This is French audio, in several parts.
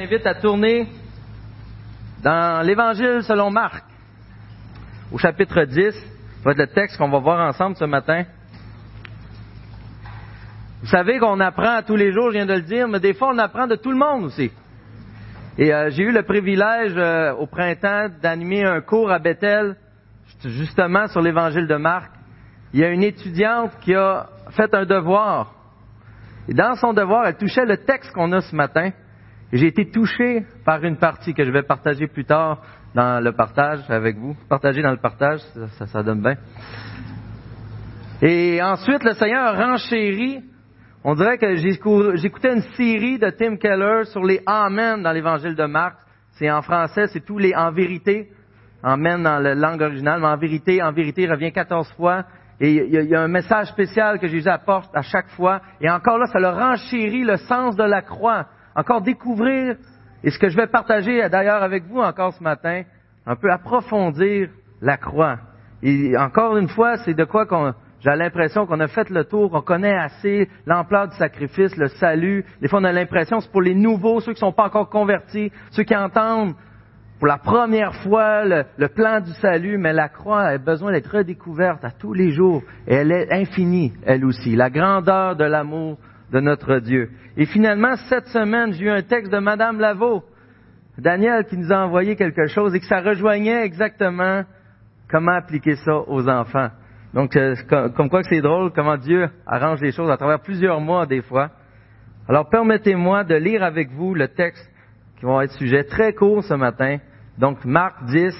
t'invite à tourner dans l'Évangile selon Marc, au chapitre 10. Ça va être le texte qu'on va voir ensemble ce matin. Vous savez qu'on apprend tous les jours, je viens de le dire, mais des fois on apprend de tout le monde aussi. Et euh, j'ai eu le privilège euh, au printemps d'animer un cours à Bethel, justement sur l'Évangile de Marc. Il y a une étudiante qui a fait un devoir. Et dans son devoir, elle touchait le texte qu'on a ce matin. J'ai été touché par une partie que je vais partager plus tard dans le partage avec vous. Partager dans le partage, ça, ça, donne bien. Et ensuite, le Seigneur a renchéri. On dirait que j'écoutais une série de Tim Keller sur les Amen dans l'Évangile de Marc. C'est en français, c'est tous les en vérité. Amen dans la langue originale, mais en vérité, en vérité revient 14 fois. Et il y, a un message spécial que Jésus apporte à chaque fois. Et encore là, ça le renchérit le sens de la croix encore découvrir, et ce que je vais partager d'ailleurs avec vous encore ce matin, un peu approfondir la croix. Et encore une fois, c'est de quoi j'ai l'impression qu'on a fait le tour, qu'on connaît assez l'ampleur du sacrifice, le salut. Des fois, on a l'impression c'est pour les nouveaux, ceux qui ne sont pas encore convertis, ceux qui entendent pour la première fois le, plan du salut, mais la croix a besoin d'être redécouverte à tous les jours. Elle est infinie, elle aussi. La grandeur de l'amour de notre Dieu. Et finalement, cette semaine, j'ai eu un texte de Madame Lavaux, Daniel, qui nous a envoyé quelque chose et que ça rejoignait exactement comment appliquer ça aux enfants. Donc, euh, comme quoi c'est drôle, comment Dieu arrange les choses à travers plusieurs mois des fois. Alors, permettez-moi de lire avec vous le texte qui va être sujet très court ce matin. Donc, Marc 10,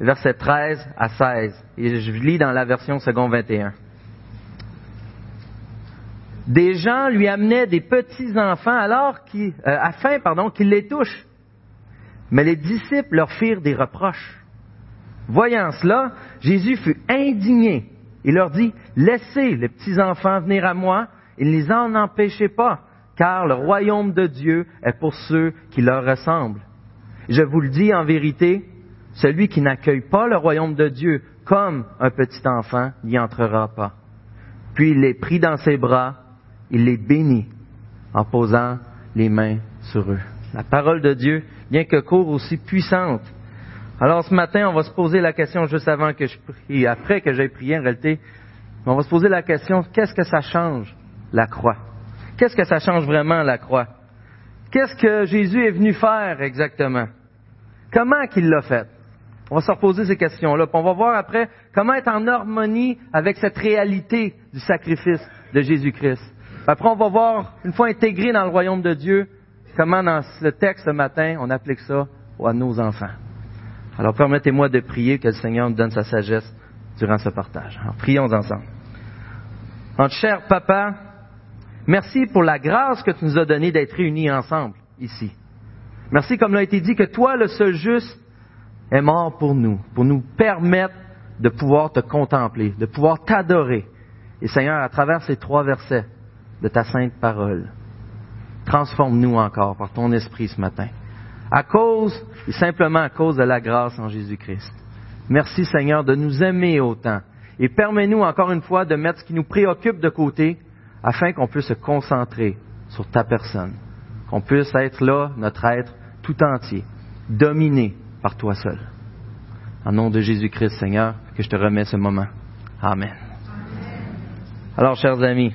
verset 13 à 16. Et je lis dans la version second 21 des gens lui amenaient des petits enfants alors euh, afin qu'ils les touchent. Mais les disciples leur firent des reproches. Voyant cela, Jésus fut indigné. Il leur dit Laissez les petits enfants venir à moi, et ne les en empêchez pas, car le royaume de Dieu est pour ceux qui leur ressemblent. Je vous le dis en vérité, celui qui n'accueille pas le royaume de Dieu comme un petit enfant n'y entrera pas. Puis il les prit dans ses bras il les bénit en posant les mains sur eux. La parole de Dieu, bien que court, aussi puissante. Alors ce matin, on va se poser la question juste avant que je prie, après que j'ai prié en réalité, on va se poser la question, qu'est-ce que ça change, la croix? Qu'est-ce que ça change vraiment, la croix? Qu'est-ce que Jésus est venu faire exactement? Comment qu'il l'a fait? On va se reposer ces questions-là. on va voir après comment être en harmonie avec cette réalité du sacrifice de Jésus-Christ. Après, on va voir, une fois intégré dans le royaume de Dieu, comment dans le texte ce matin, on applique ça à nos enfants. Alors permettez-moi de prier que le Seigneur nous donne sa sagesse durant ce partage. Alors, prions ensemble. Notre cher papa, merci pour la grâce que tu nous as donnée d'être réunis ensemble ici. Merci, comme l'a été dit, que toi, le seul juste, est mort pour nous, pour nous permettre de pouvoir te contempler, de pouvoir t'adorer. Et Seigneur, à travers ces trois versets, de ta sainte parole. Transforme-nous encore par ton esprit ce matin. À cause, et simplement à cause de la grâce en Jésus-Christ. Merci Seigneur de nous aimer autant. Et permets-nous encore une fois de mettre ce qui nous préoccupe de côté afin qu'on puisse se concentrer sur ta personne. Qu'on puisse être là, notre être tout entier, dominé par toi seul. En nom de Jésus-Christ, Seigneur, que je te remets ce moment. Amen. Alors, chers amis,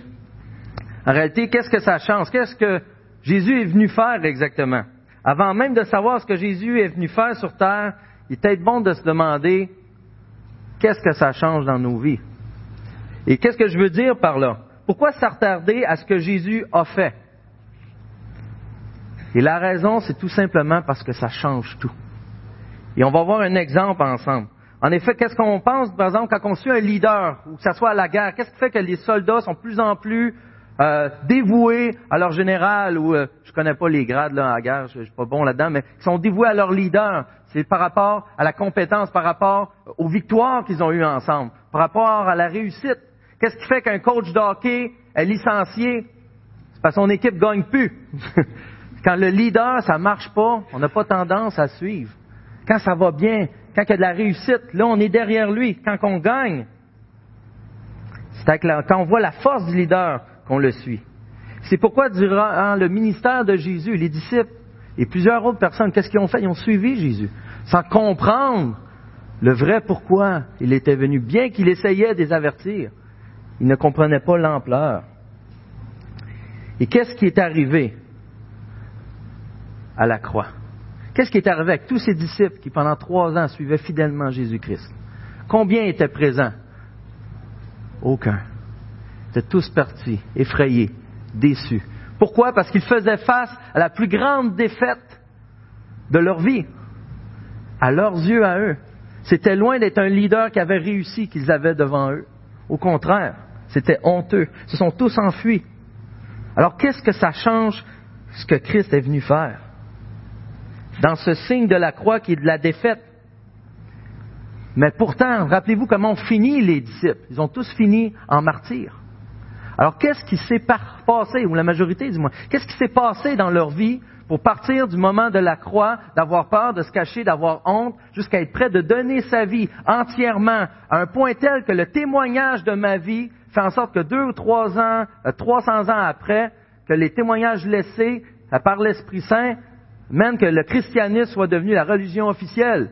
en réalité, qu'est-ce que ça change? Qu'est-ce que Jésus est venu faire exactement? Avant même de savoir ce que Jésus est venu faire sur terre, il est peut-être bon de se demander qu'est-ce que ça change dans nos vies? Et qu'est-ce que je veux dire par là? Pourquoi s'attarder à ce que Jésus a fait? Et la raison, c'est tout simplement parce que ça change tout. Et on va voir un exemple ensemble. En effet, qu'est-ce qu'on pense, par exemple, quand on suit un leader, ou que ce soit à la guerre, qu'est-ce qui fait que les soldats sont de plus en plus euh, dévoués à leur général, ou euh, je connais pas les grades là, à la guerre, je, suis pas bon là-dedans, mais qui sont dévoués à leur leader. C'est par rapport à la compétence, par rapport aux victoires qu'ils ont eues ensemble, par rapport à la réussite. Qu'est-ce qui fait qu'un coach de hockey est licencié? C'est parce que son équipe gagne plus. Quand le leader, ça marche pas, on n'a pas tendance à suivre. Quand ça va bien, quand il y a de la réussite, là, on est derrière lui. Quand on gagne, c'est quand on voit la force du leader, on le suit. C'est pourquoi durant le ministère de Jésus, les disciples, Et plusieurs autres personnes, qu'est-ce qu'ils ont fait? Ils ont suivi Jésus, sans comprendre le vrai pourquoi il était venu, bien qu'il essayait de les avertir. Ils ne comprenaient pas l'ampleur. Et qu'est-ce qui est arrivé à la croix? Qu'est-ce qui est arrivé avec tous ces disciples qui pendant trois ans suivaient fidèlement Jésus-Christ? Combien étaient présents? Aucun. Étaient tous partis, effrayés, déçus. Pourquoi? Parce qu'ils faisaient face à la plus grande défaite de leur vie, à leurs yeux à eux. C'était loin d'être un leader qui avait réussi qu'ils avaient devant eux. Au contraire, c'était honteux. Ils se sont tous enfuis. Alors qu'est-ce que ça change ce que Christ est venu faire? Dans ce signe de la croix qui est de la défaite. Mais pourtant, rappelez-vous comment ont fini les disciples. Ils ont tous fini en martyrs. Alors qu'est-ce qui s'est passé, ou la majorité du moins, qu'est-ce qui s'est passé dans leur vie pour partir du moment de la croix, d'avoir peur, de se cacher, d'avoir honte, jusqu'à être prêt de donner sa vie entièrement à un point tel que le témoignage de ma vie fait en sorte que deux ou trois ans, euh, trois cents ans après, que les témoignages laissés euh, par l'Esprit Saint mènent que le christianisme soit devenu la religion officielle.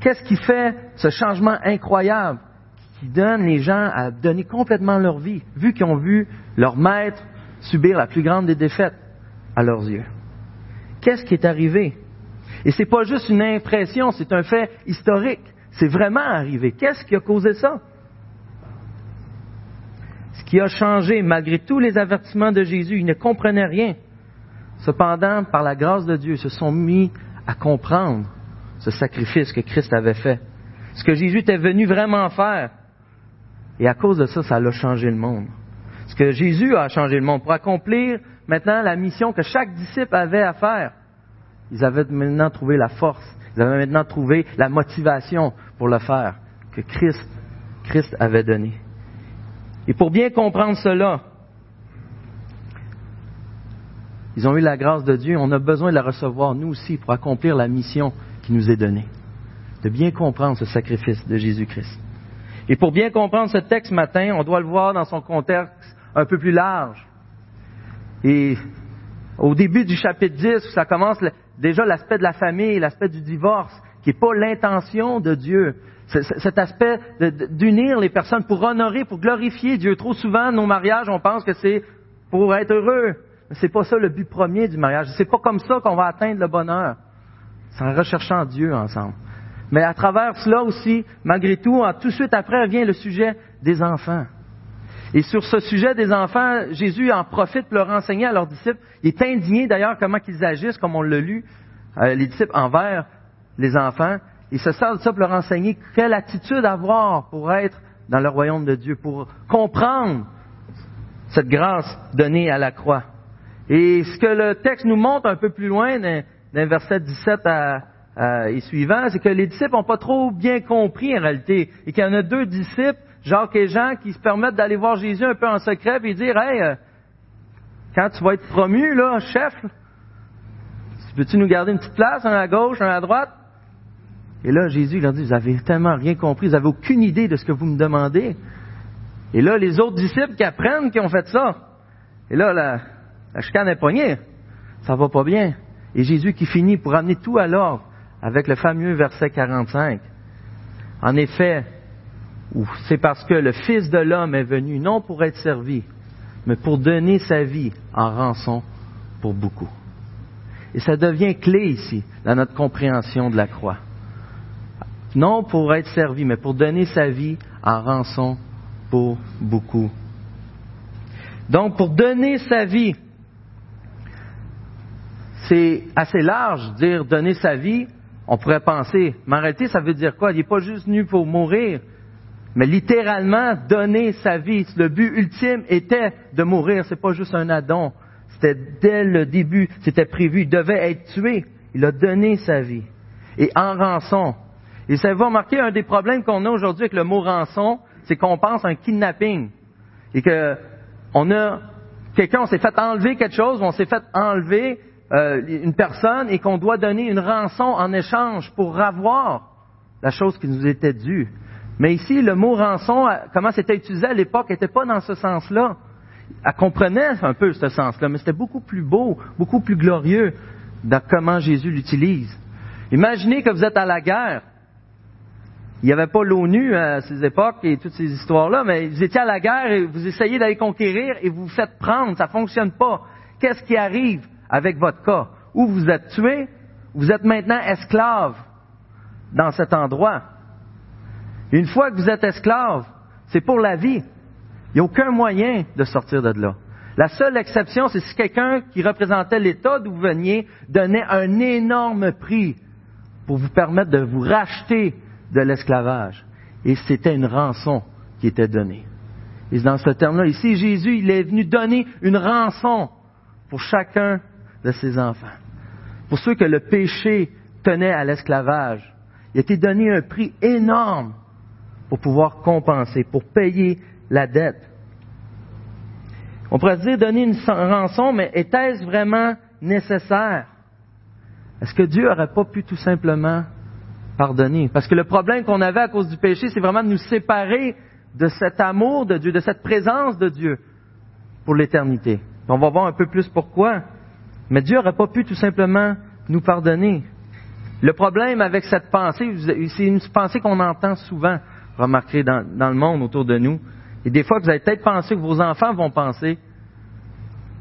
Qu'est-ce qui fait ce changement incroyable? Qui donne les gens à donner complètement leur vie, vu qu'ils ont vu leur maître subir la plus grande des défaites? à leurs yeux. Qu'est-ce qui est arrivé? Et c'est pas juste une impression, c'est un fait historique. C'est vraiment arrivé. Qu'est-ce qui a causé ça? Ce qui a changé, malgré tous les avertissements de Jésus, ils ne comprenaient rien. Cependant, par la grâce de Dieu, ils se sont mis à comprendre ce sacrifice que Christ avait fait. Ce que Jésus était venu vraiment faire. Et à cause de ça, ça a changé le monde. Ce que Jésus a changé le monde pour accomplir maintenant la mission que chaque disciple avait à faire. Ils avaient maintenant trouvé la force, ils avaient maintenant trouvé la motivation pour le faire que Christ, Christ avait donné. Et pour bien comprendre cela, ils ont eu la grâce de Dieu, on a besoin de la recevoir nous aussi pour accomplir la mission qui nous est donnée, de bien comprendre ce sacrifice de Jésus-Christ. Et pour bien comprendre ce texte matin, on doit le voir dans son contexte un peu plus large. Et au début du chapitre 10, ça commence déjà l'aspect de la famille, l'aspect du divorce, qui n'est pas l'intention de Dieu. Cet aspect d'unir les personnes pour honorer, pour glorifier Dieu. Trop souvent, nos mariages, on pense que c'est pour être heureux. Mais c'est pas ça le but premier du mariage. C'est pas comme ça qu'on va atteindre le bonheur. C'est en recherchant Dieu ensemble. Mais à travers cela aussi, malgré tout, tout de suite après vient le sujet des enfants. Et sur ce sujet des enfants, Jésus en profite pour leur enseigner à leurs disciples. Il est indigné d'ailleurs comment qu'ils agissent, comme on l'a lu, euh, les disciples envers les enfants. Il se sert de ça pour leur enseigner quelle attitude avoir pour être dans le royaume de Dieu, pour comprendre cette grâce donnée à la croix. Et ce que le texte nous montre un peu plus loin, dans, verset 17 et suivant, c'est que les disciples n'ont pas trop bien compris en réalité, et qu'il y en a deux disciples Jacques et Jean qui se permettent d'aller voir Jésus un peu en secret et dire Hey, euh, quand tu vas être promu, là, chef, peux-tu nous garder une petite place, un à gauche, un à droite? Et là, Jésus leur dit, vous avez tellement rien compris, vous n'avez aucune idée de ce que vous me demandez. Et là, les autres disciples qui apprennent qui ont fait ça. Et là, la, la chicane est poignée. Ça va pas bien. Et Jésus qui finit pour amener tout à l'ordre avec le fameux verset 45. En effet, c'est parce que le Fils de l'homme est venu non pour être servi, mais pour donner sa vie en rançon pour beaucoup. Et ça devient clé ici dans notre compréhension de la croix. Non pour être servi, mais pour donner sa vie en rançon pour beaucoup. Donc pour donner sa vie, c'est assez large dire donner sa vie. On pourrait penser, mais ça veut dire quoi? Il n'est pas juste venu pour mourir, mais littéralement donner sa vie. Le but ultime était de mourir. C'est pas juste un addon. C'était dès le début, c'était prévu. Il devait être tué. Il a donné sa vie. Et en rançon. Et ça va remarquer un des problèmes qu'on a aujourd'hui avec le mot rançon, c'est qu'on pense à un kidnapping. Et que on a quelqu'un, on s'est fait enlever quelque chose, on s'est fait enlever euh, une personne et qu'on doit donner une rançon en échange pour avoir la chose qui nous était due. Mais ici, le mot rançon, comment c'était utilisé à l'époque, n'était pas dans ce sens-là. elle comprenait un peu ce sens-là, mais c'était beaucoup plus beau, beaucoup plus glorieux dans comment Jésus l'utilise. Imaginez que vous êtes à la guerre. Il n'y avait pas l'ONU à ces époques et toutes ces histoires-là, mais vous étiez à la guerre et vous essayez d'aller conquérir et vous vous faites prendre, ça ne fonctionne pas. Qu'est-ce qui arrive? Avec votre cas? Ou vous êtes tué, vous êtes maintenant esclave dans cet endroit. Une fois que vous êtes esclave, c'est pour la vie. Il n'y a aucun moyen de sortir de là. La seule exception, c'est si quelqu'un qui représentait l'État d'où vous veniez donnait un énorme prix pour vous permettre de vous racheter de l'esclavage. Et c'était une rançon qui était donnée. Et dans ce terme-là, ici, Jésus, il est venu donner une rançon pour chacun de ses enfants. Pour ceux que le péché tenait à l'esclavage, il a été donné un prix énorme pour pouvoir compenser, pour payer la dette. On pourrait dire donner une rançon, mais était-ce vraiment nécessaire? Est-ce que Dieu n'aurait pas pu tout simplement pardonner? Parce que le problème qu'on avait à cause du péché, c'est vraiment de nous séparer de cet amour de Dieu, de cette présence de Dieu pour l'éternité. On va voir un peu plus pourquoi. Mais Dieu n'aurait pas pu tout simplement nous pardonner. Le problème avec cette pensée, c'est une pensée qu'on entend souvent remarquer dans, le monde autour de nous. Et des fois, vous avez peut-être pensé que vos enfants vont penser.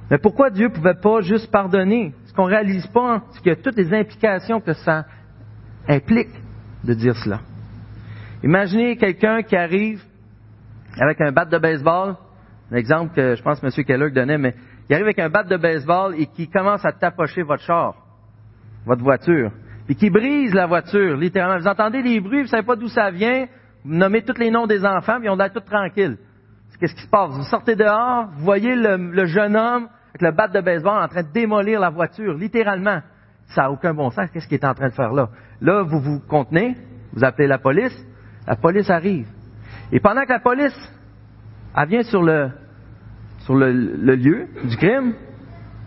Mais pourquoi Dieu ne pouvait pas juste pardonner? Ce qu'on ne réalise pas, c'est qu'il y a toutes les implications que ça implique de dire cela? Imaginez quelqu'un qui arrive avec un bat de baseball, un exemple que je pense que M. Keller donnait, mais il arrive avec un bat de baseball et qui commence à tapocher votre char, votre voiture, puis qui brise la voiture, littéralement. Vous entendez des bruits, vous ne savez pas d'où ça vient, vous nommez tous les noms des enfants, puis on est tout tranquille. Qu'est-ce qui se passe? Vous sortez dehors, vous voyez le, jeune homme avec le bat de baseball en train de démolir la voiture, littéralement. Ça n'a aucun bon sens. Qu'est-ce qu'il est en train de faire là? Là, vous vous contenez, vous appelez la police, la police arrive. Et pendant que la police, elle vient sur le, sur le, lieu du crime,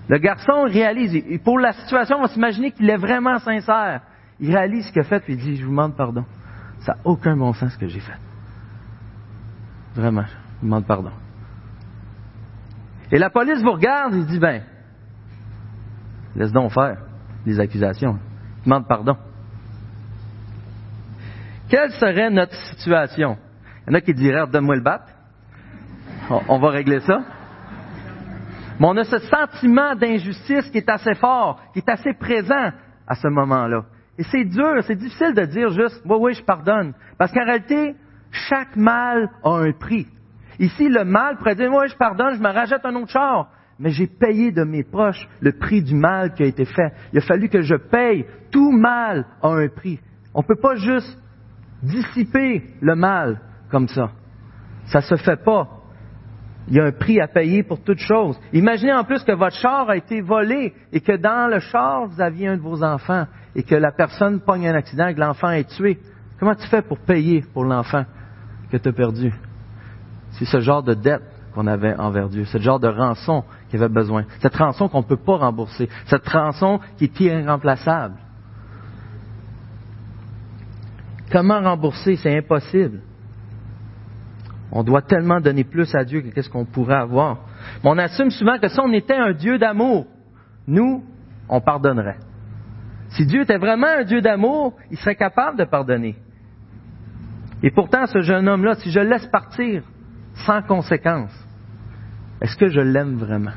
le garçon réalise, et pour la situation, on va s'imaginer qu'il est vraiment sincère. Il réalise ce qu'il a fait, puis il dit, je vous demande pardon. Ça n'a aucun bon sens ce que j'ai fait. Vraiment, je vous demande pardon. Et la police vous regarde et dit, ben, laisse donc faire les accusations. Demande pardon. Quelle serait notre situation? Il y en a qui diraient, donne-moi le bat. On va régler ça. Mais on a ce sentiment d'injustice qui est assez fort, qui est assez présent à ce moment-là. Et c'est dur, c'est difficile de dire juste, oui, oui, je pardonne. Parce qu'en réalité, chaque mal a un prix. Ici, le mal pourrait dire, oui, je pardonne, je me rachète un autre char. Mais j'ai payé de mes proches le prix du mal qui a été fait. Il a fallu que je paye. Tout mal a un prix. On ne peut pas juste dissiper le mal comme ça. Ça se fait pas il y a un prix à payer pour toute chose. Imaginez en plus que votre char a été volé et que dans le char, vous aviez un de vos enfants et que la personne pogne un accident et que l'enfant est tué. Comment tu fais pour payer pour l'enfant que tu as perdu? C'est ce genre de dette qu'on avait envers Dieu, ce genre de rançon qu'il avait besoin. Cette rançon qu'on ne peut pas rembourser, cette rançon qui est irremplaçable. Comment rembourser? C'est impossible. On doit tellement donner plus à Dieu que qu'est-ce qu'on pourrait avoir. Mais on assume souvent que si on était un Dieu d'amour, nous, on pardonnerait. Si Dieu était vraiment un Dieu d'amour, il serait capable de pardonner. Et pourtant, ce jeune homme-là, si je le laisse partir sans conséquence, est-ce que je l'aime vraiment?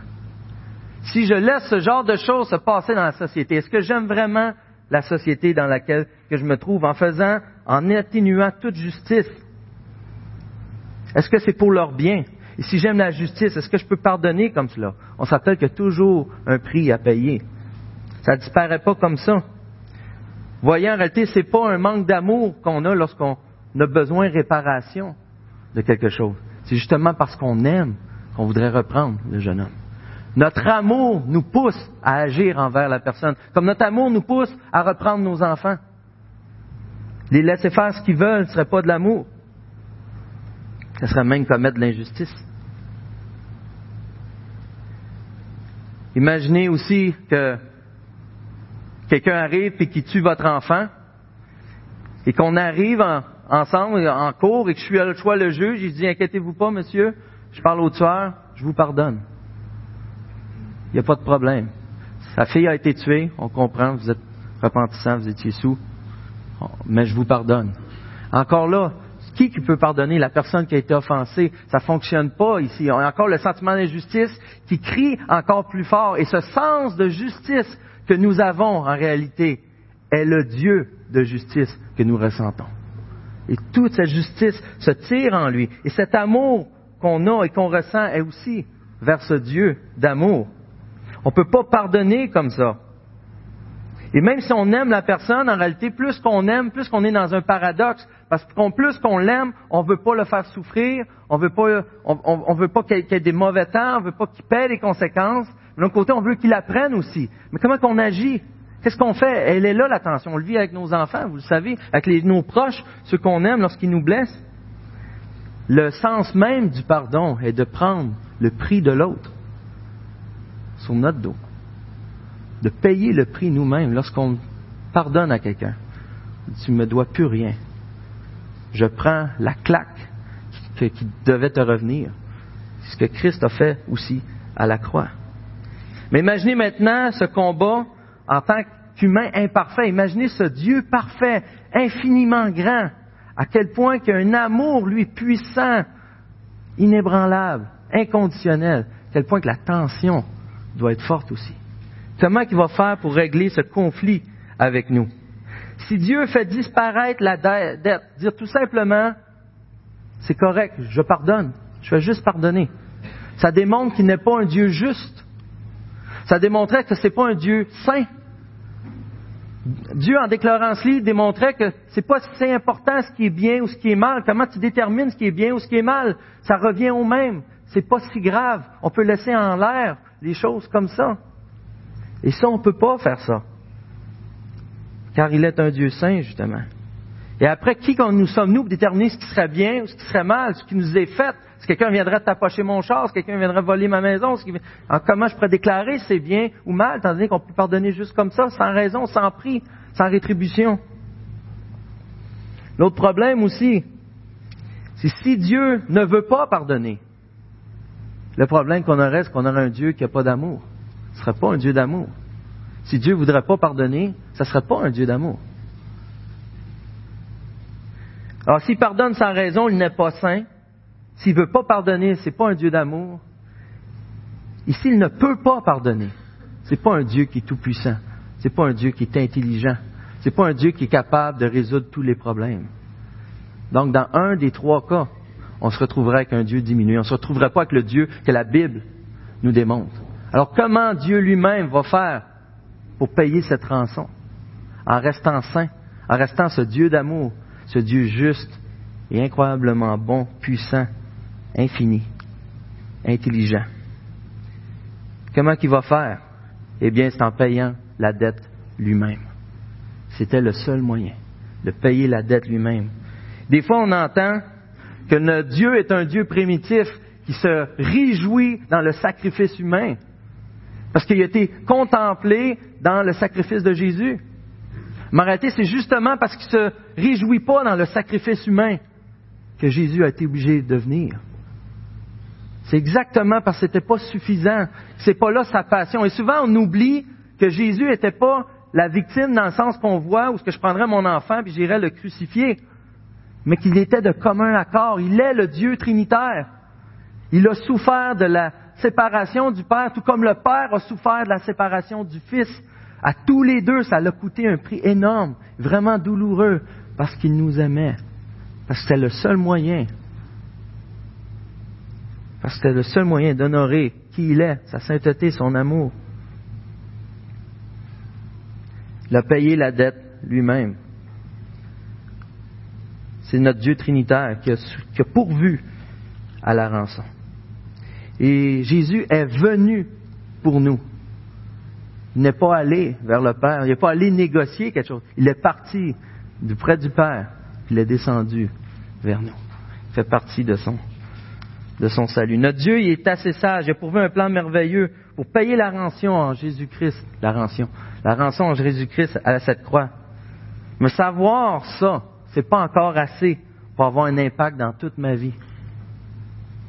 Si je laisse ce genre de choses se passer dans la société, est-ce que j'aime vraiment la société dans laquelle que je me trouve en faisant, en atténuant toute justice, est-ce que c'est pour leur bien? Et si j'aime la justice, est-ce que je peux pardonner comme cela? On s'appelle qu'il y a toujours un prix à payer. Ça ne disparaît pas comme ça. Voyez, en réalité, ce n'est pas un manque d'amour qu'on a lorsqu'on a besoin de réparation de quelque chose. C'est justement parce qu'on aime qu'on voudrait reprendre le jeune homme. Notre amour nous pousse à agir envers la personne, comme notre amour nous pousse à reprendre nos enfants. Les laisser faire ce qu'ils veulent ne serait pas de l'amour. Ce serait même commettre de l'injustice. Imaginez aussi que quelqu'un arrive et qui tue votre enfant et qu'on arrive en, ensemble en cours et que je suis à le choix le juge, il dit inquiétez-vous pas monsieur, je parle au tueur, je vous pardonne. Il n'y a pas de problème. Sa fille a été tuée, on comprend, vous êtes repentissant, vous étiez sous, mais je vous pardonne. Encore là, qui qui peut pardonner la personne qui a été offensée? Ça fonctionne pas ici. On a encore le sentiment d'injustice qui crie encore plus fort. Et ce sens de justice que nous avons en réalité est le Dieu de justice que nous ressentons. Et toute cette justice se tire en lui. Et cet amour qu'on a et qu'on ressent est aussi vers ce Dieu d'amour. On ne peut pas pardonner comme ça. Et même si on aime la personne, en réalité, plus qu'on aime, plus qu'on est dans un paradoxe, parce que plus qu'on l'aime, on veut pas le faire souffrir, on veut pas, on, veut pas qu'il y ait des mauvais temps, on veut pas qu'il paie les conséquences. De l'autre côté, on veut qu'il apprenne aussi. Mais comment qu'on agit? Qu'est-ce qu'on fait? Elle est là, la tension. On le vit avec nos enfants, vous le savez, avec nos proches, ceux qu'on aime lorsqu'ils nous blessent. Le sens même du pardon est de prendre le prix de l'autre sur notre dos. De payer le prix nous-mêmes lorsqu'on pardonne à quelqu'un. Tu ne me dois plus rien. Je prends la claque qui devait te revenir. Ce que Christ a fait aussi à la croix. Mais imaginez maintenant ce combat en tant qu'humain imparfait. Imaginez ce Dieu parfait, infiniment grand, à quel point qu'il amour, lui, puissant, inébranlable, inconditionnel, à quel point que la tension doit être forte aussi. Comment il va faire pour régler ce conflit avec nous? Si Dieu fait disparaître la dette, dire tout simplement, c'est correct, je pardonne, je vais juste pardonner. Ça démontre qu'il n'est pas un Dieu juste. Ça démontrait que ce n'est pas un Dieu saint. Dieu, en déclarant cela, démontrait que c'est pas si important ce qui est bien ou ce qui est mal. Comment tu détermines ce qui est bien ou ce qui est mal? Ça revient au même. C'est pas si grave. On peut laisser en l'air les choses comme ça. Et ça, on ne peut pas faire ça. Car il est un Dieu saint, justement. Et après, qui nous sommes-nous pour déterminer ce qui serait bien ou ce qui serait mal, ce qui nous est fait? Si quelqu'un viendrait t'approcher mon char, si quelqu'un viendrait voler ma maison, comment je pourrais déclarer c'est bien ou mal, tandis qu'on peut pardonner juste comme ça, sans raison, sans prix, sans rétribution? L'autre problème aussi, c'est si Dieu ne veut pas pardonner, le problème qu'on aurait, c'est qu'on aurait un Dieu qui n'a pas d'amour. Ce ne serait pas un Dieu d'amour. Si Dieu ne voudrait pas pardonner, ce ne serait pas un Dieu d'amour. Alors, s'il pardonne sans raison, il n'est pas saint. S'il ne veut pas pardonner, ce n'est pas un Dieu d'amour. Et s'il ne peut pas pardonner, ce n'est pas un Dieu qui est tout-puissant. Ce n'est pas un Dieu qui est intelligent. Ce n'est pas un Dieu qui est capable de résoudre tous les problèmes. Donc, dans un des trois cas, on se retrouverait avec un Dieu diminué. On ne se retrouverait pas avec le Dieu que la Bible nous démontre. Alors, comment Dieu lui-même va faire pour payer cette rançon? En restant saint, en restant ce Dieu d'amour, ce Dieu juste et incroyablement bon, puissant, infini, intelligent. Comment qu'il va faire? Eh bien, c'est en payant la dette lui-même. C'était le seul moyen de payer la dette lui-même. Des fois, on entend que notre Dieu est un Dieu primitif qui se réjouit dans le sacrifice humain, parce qu'il a été contemplé dans le sacrifice de Jésus. Mais en réalité, c'est justement parce qu'il ne se réjouit pas dans le sacrifice humain que Jésus a été obligé de venir. C'est exactement parce que ce n'était pas suffisant. C'est pas là sa passion. Et souvent, on oublie que Jésus n'était pas la victime dans le sens qu'on voit où ce que je prendrais mon enfant et j'irais le crucifier, mais qu'il était de commun accord. Il est le Dieu trinitaire. Il a souffert de la séparation du Père, tout comme le Père a souffert de la séparation du Fils. À tous les deux, ça l'a coûté un prix énorme, vraiment douloureux, parce qu'il nous aimait. Parce que c'était le seul moyen. Parce que c'était le seul moyen d'honorer qui il est, sa sainteté, son amour. Il a payé la dette lui-même. C'est notre Dieu trinitaire qui a, qui a pourvu à la rançon. Et Jésus est venu pour nous. Il n'est pas allé vers le Père, il n'est pas allé négocier quelque chose. Il est parti du près du Père, il est descendu vers nous. Il fait partie de son, de son salut. Notre Dieu, il est assez sage, il a pourvu un plan merveilleux pour payer la rançon en Jésus-Christ, la rançon, la rançon en Jésus-Christ à cette croix. Mais savoir ça, c'est pas encore assez pour avoir un impact dans toute ma vie.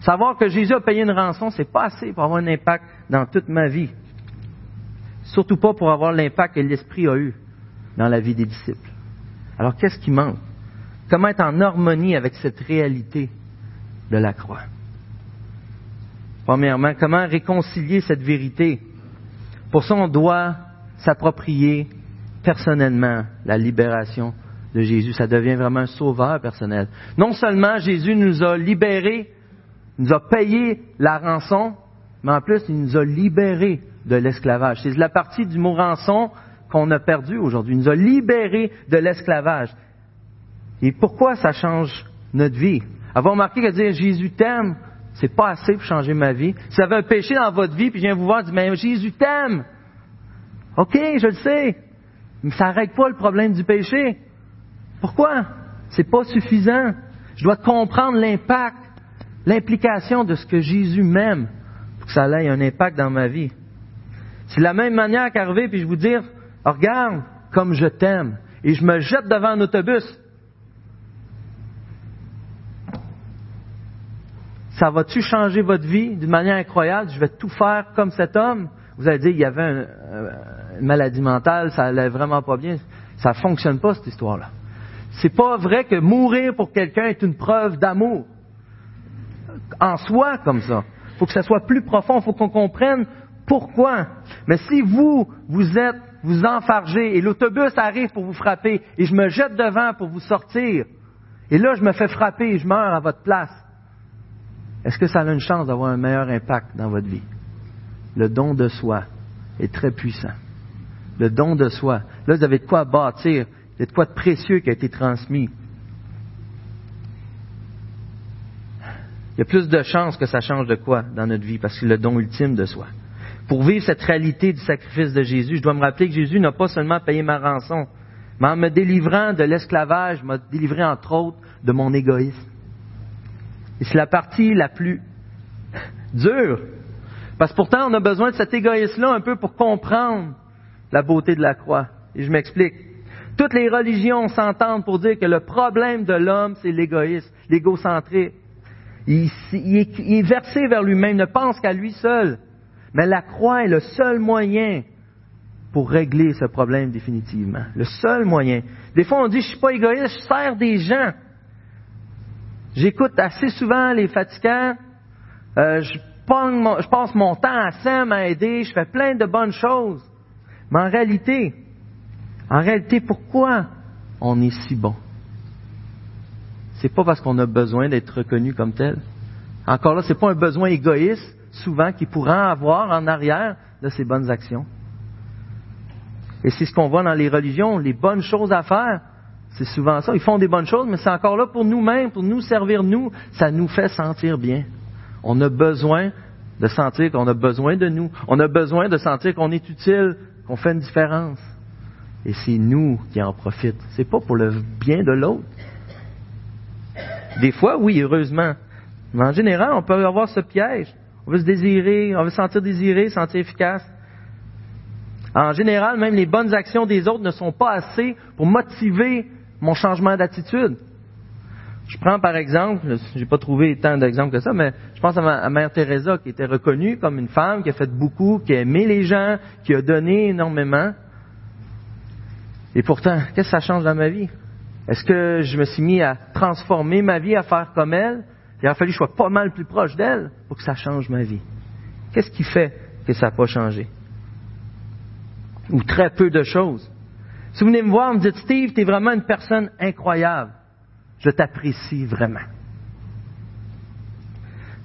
Savoir que Jésus a payé une rançon, c'est pas assez pour avoir un impact dans toute ma vie. Surtout pas pour avoir l'impact que l'Esprit a eu dans la vie des disciples. Alors qu'est-ce qui manque? Comment être en harmonie avec cette réalité de la croix? Premièrement, comment réconcilier cette vérité? Pour ça, on doit s'approprier personnellement la libération de Jésus. Ça devient vraiment un sauveur personnel. Non seulement Jésus nous a libérés, nous a payé la rançon, mais en plus, il nous a libérés de l'esclavage. C'est la partie du mot rançon qu'on a perdu aujourd'hui. Il nous a libérés de l'esclavage. Et pourquoi ça change notre vie? Avez-vous remarqué que dire Jésus t'aime, c'est pas assez pour changer ma vie? Si vous avez un péché dans votre vie, puis je viens vous voir dis, mais Jésus t'aime. OK, je le sais. Mais ça n'arrête pas le problème du péché. Pourquoi? C'est pas suffisant. Je dois comprendre l'impact, l'implication de ce que Jésus m'aime pour que ça ait un impact dans ma vie. C'est la même manière qu'arriver puis je vous dire, regarde comme je t'aime et je me jette devant un autobus. Ça va-tu changer votre vie d'une manière incroyable? Je vais tout faire comme cet homme. Vous allez dire, il y avait une maladie mentale, ça allait vraiment pas bien. Ça ne fonctionne pas, cette histoire-là. C'est pas vrai que mourir pour quelqu'un est une preuve d'amour. En soi, comme ça. Il faut que ça soit plus profond. Il faut qu'on comprenne pourquoi. Mais si vous, vous êtes, vous enfargez et l'autobus arrive pour vous frapper et je me jette devant pour vous sortir, et là je me fais frapper et je meurs à votre place, est-ce que ça a une chance d'avoir un meilleur impact dans votre vie? Le don de soi est très puissant. Le don de soi. Là, vous avez de quoi bâtir, il y a de quoi de précieux qui a été transmis. Il y a plus de chances que ça change de quoi dans notre vie, parce que c'est le don ultime de soi. Pour vivre cette réalité du sacrifice de Jésus, je dois me rappeler que Jésus n'a pas seulement payé ma rançon, mais en me délivrant de l'esclavage, m'a délivré entre autres de mon égoïsme. Et c'est la partie la plus dure. Parce que pourtant, on a besoin de cet égoïsme-là un peu pour comprendre la beauté de la croix. Et je m'explique. Toutes les religions s'entendent pour dire que le problème de l'homme, c'est l'égoïsme, l'égocentré. Il, est versé vers lui-même, ne pense qu'à lui seul. Mais la croix est le seul moyen pour régler ce problème définitivement. Le seul moyen. Des fois, on dit, je suis pas égoïste, je sers des gens. J'écoute assez souvent les fatigants. Euh, je, je, passe mon temps à ça, à aider. Je fais plein de bonnes choses. Mais en réalité, en réalité, pourquoi on est si bon? C'est pas parce qu'on a besoin d'être reconnu comme tel. Encore là, c'est pas un besoin égoïste, souvent, qui pourra avoir en arrière de ces bonnes actions. Et c'est ce qu'on voit dans les religions, les bonnes choses à faire, c'est souvent ça. Ils font des bonnes choses, mais c'est encore là pour nous-mêmes, pour nous servir nous. Ça nous fait sentir bien. On a besoin de sentir qu'on a besoin de nous. On a besoin de sentir qu'on est utile, qu'on fait une différence. Et c'est nous qui en profitent. C'est pas pour le bien de l'autre. Des fois, oui, heureusement. Mais en général, on peut avoir ce piège. On veut se désirer, on veut se sentir désiré, sentir efficace. En général, même les bonnes actions des autres ne sont pas assez pour motiver mon changement d'attitude. Je prends par exemple, j'ai pas trouvé tant d'exemples que ça, mais je pense à, Mère Teresa qui était reconnue comme une femme qui a fait beaucoup, qui a aimé les gens, qui a donné énormément. Et pourtant, qu'est-ce que ça change dans ma vie? Est-ce que je me suis mis à transformer ma vie, à faire comme elle? Il a fallu que je sois pas mal plus proche d'elle pour que ça change ma vie. Qu'est-ce qui fait que ça n'a pas changé? Ou très peu de choses. Si vous venez me voir, vous me dites, Steve, tu es vraiment une personne incroyable. Je t'apprécie vraiment.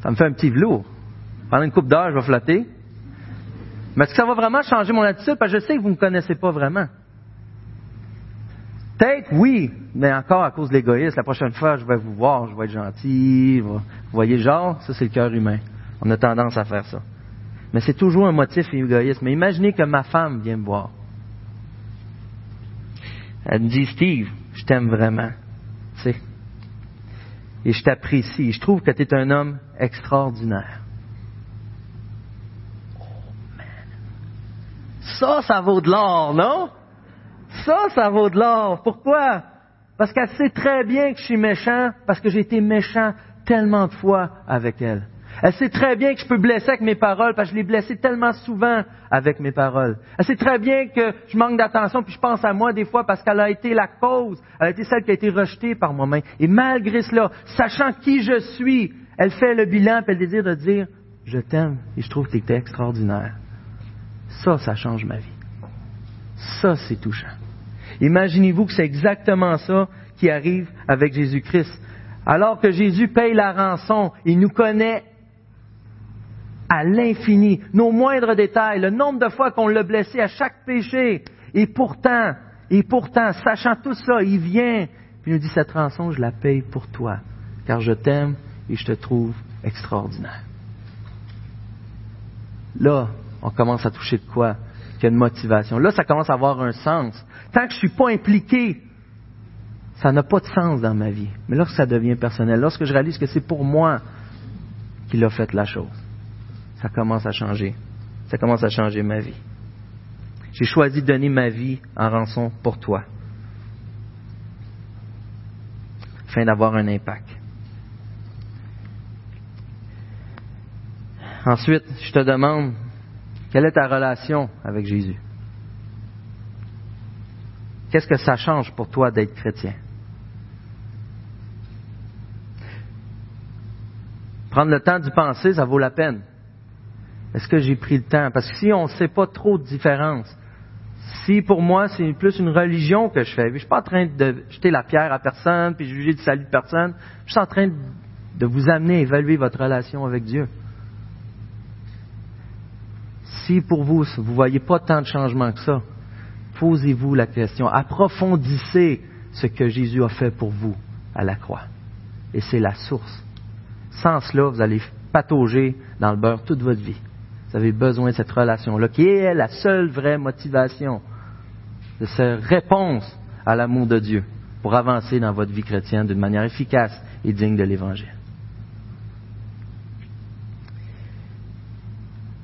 Ça me fait un petit velours. Pendant une coupe d'heure, je vais flotter. Mais est-ce que ça va vraiment changer mon attitude? Parce que je sais que vous ne me connaissez pas vraiment. Peut-être, oui, mais encore à cause de l'égoïsme. La prochaine fois, je vais vous voir, je vais être gentil. Vous voyez, genre, ça c'est le cœur humain. On a tendance à faire ça. Mais c'est toujours un motif égoïste. Mais imaginez que ma femme vient me voir. Elle me dit, Steve, je t'aime vraiment. Tu sais. Et je t'apprécie. Je trouve que tu es un homme extraordinaire. Oh, man. Ça, ça vaut de l'or, non? Ça, ça vaut de l'or. Pourquoi? Parce qu'elle sait très bien que je suis méchant, parce que j'ai été méchant tellement de fois avec elle. Elle sait très bien que je peux blesser avec mes paroles, parce que je l'ai blessée tellement souvent avec mes paroles. Elle sait très bien que je manque d'attention, puis je pense à moi des fois parce qu'elle a été la cause, elle a été celle qui a été rejetée par moi-même. Et malgré cela, sachant qui je suis, elle fait le bilan, puis elle désire de dire, je t'aime et je trouve que tu extraordinaire. Ça, ça change ma vie. Ça, c'est touchant. Imaginez-vous que c'est exactement ça qui arrive avec Jésus-Christ. Alors que Jésus paye la rançon, il nous connaît à l'infini, nos moindres détails, le nombre de fois qu'on l'a blessé à chaque péché. Et pourtant, et pourtant, sachant tout ça, il vient, puis nous dit, cette rançon, je la paye pour toi, car je t'aime et je te trouve extraordinaire. Là, on commence à toucher de quoi? Qu'il y a une motivation. Là, ça commence à avoir un sens. Tant que je ne suis pas impliqué, ça n'a pas de sens dans ma vie. Mais lorsque ça devient personnel, lorsque je réalise que c'est pour moi qu'il a fait la chose, ça commence à changer. Ça commence à changer ma vie. J'ai choisi de donner ma vie en rançon pour toi, afin d'avoir un impact. Ensuite, je te demande, quelle est ta relation avec Jésus? Qu'est-ce que ça change pour toi d'être chrétien? Prendre le temps d'y penser, ça vaut la peine. Est-ce que j'ai pris le temps? Parce que si on ne sait pas trop de différence, si pour moi c'est plus une religion que je fais, je ne suis pas en train de jeter la pierre à personne puis juger du salut de personne, je suis en train de vous amener à évaluer votre relation avec Dieu. Si pour vous, vous ne voyez pas tant de changements que ça, posez-vous la question, approfondissez ce que Jésus a fait pour vous à la croix. Et c'est la source. Sans cela, vous allez patauger dans le beurre toute votre vie. Vous avez besoin de cette relation-là, qui est la seule vraie motivation de cette réponse à l'amour de Dieu pour avancer dans votre vie chrétienne d'une manière efficace et digne de l'Évangile.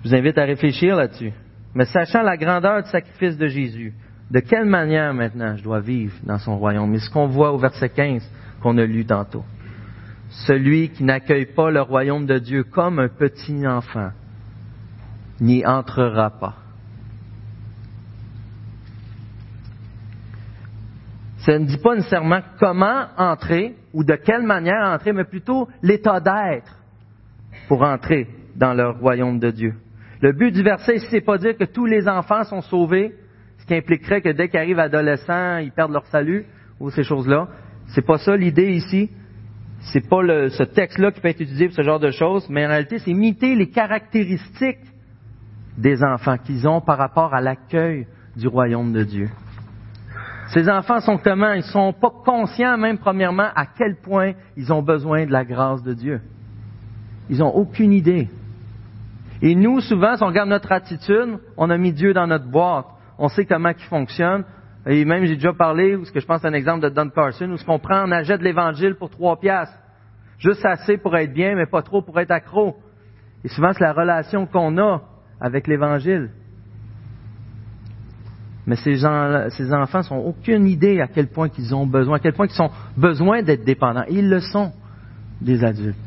Je vous invite à réfléchir là-dessus. Mais sachant la grandeur du sacrifice de Jésus, de quelle manière maintenant je dois vivre dans son royaume? Mais ce qu'on voit au verset 15 qu'on a lu tantôt. Celui qui n'accueille pas le royaume de Dieu comme un petit enfant n'y entrera pas. Ça ne dit pas nécessairement comment entrer ou de quelle manière entrer, mais plutôt l'état d'être pour entrer dans le royaume de Dieu. Le but du verset ici, c'est pas dire que tous les enfants sont sauvés, ce qui impliquerait que dès qu'ils arrivent adolescents, ils perdent leur salut ou ces choses-là. C'est pas ça l'idée ici. C'est pas ce texte-là qui peut être utilisé pour ce genre de choses, mais en réalité, c'est imiter les caractéristiques des enfants qu'ils ont par rapport à l'accueil du royaume de Dieu. Ces enfants sont comment? Ils sont pas conscients même premièrement à quel point ils ont besoin de la grâce de Dieu. Ils n'ont aucune idée. Et nous, souvent, si on regarde notre attitude, on a mis Dieu dans notre boîte. On sait comment il fonctionne. Et même, j'ai déjà parlé, ce que je pense c'est un exemple de Don Carson, où ce qu'on prend, on achète l'Évangile pour trois piastres. Juste assez pour être bien, mais pas trop pour être accro. Et souvent, c'est la relation qu'on a avec l'Évangile. Mais ces, enfants n'ont aucune idée à quel point ils ont besoin, à quel point ils ont besoin d'être dépendants. Ils le sont des adultes.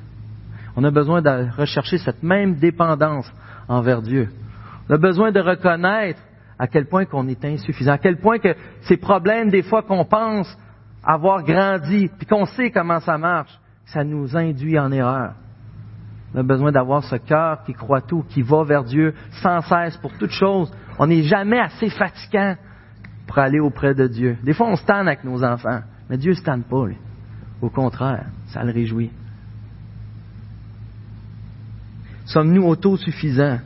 On a besoin de rechercher cette même dépendance envers Dieu. On a besoin de reconnaître à quel point qu'on est insuffisant, à quel point que ces problèmes, des fois qu'on pense avoir grandi, puis qu'on sait comment ça marche, ça nous induit en erreur. On a besoin d'avoir ce cœur qui croit tout, qui va vers Dieu sans cesse pour toutes choses. On n'est jamais assez fatigant pour aller auprès de Dieu. Des fois, on se tanne avec nos enfants, mais Dieu ne se tanne pas. Lui. Au contraire, ça le réjouit. Sommes-nous autosuffisants?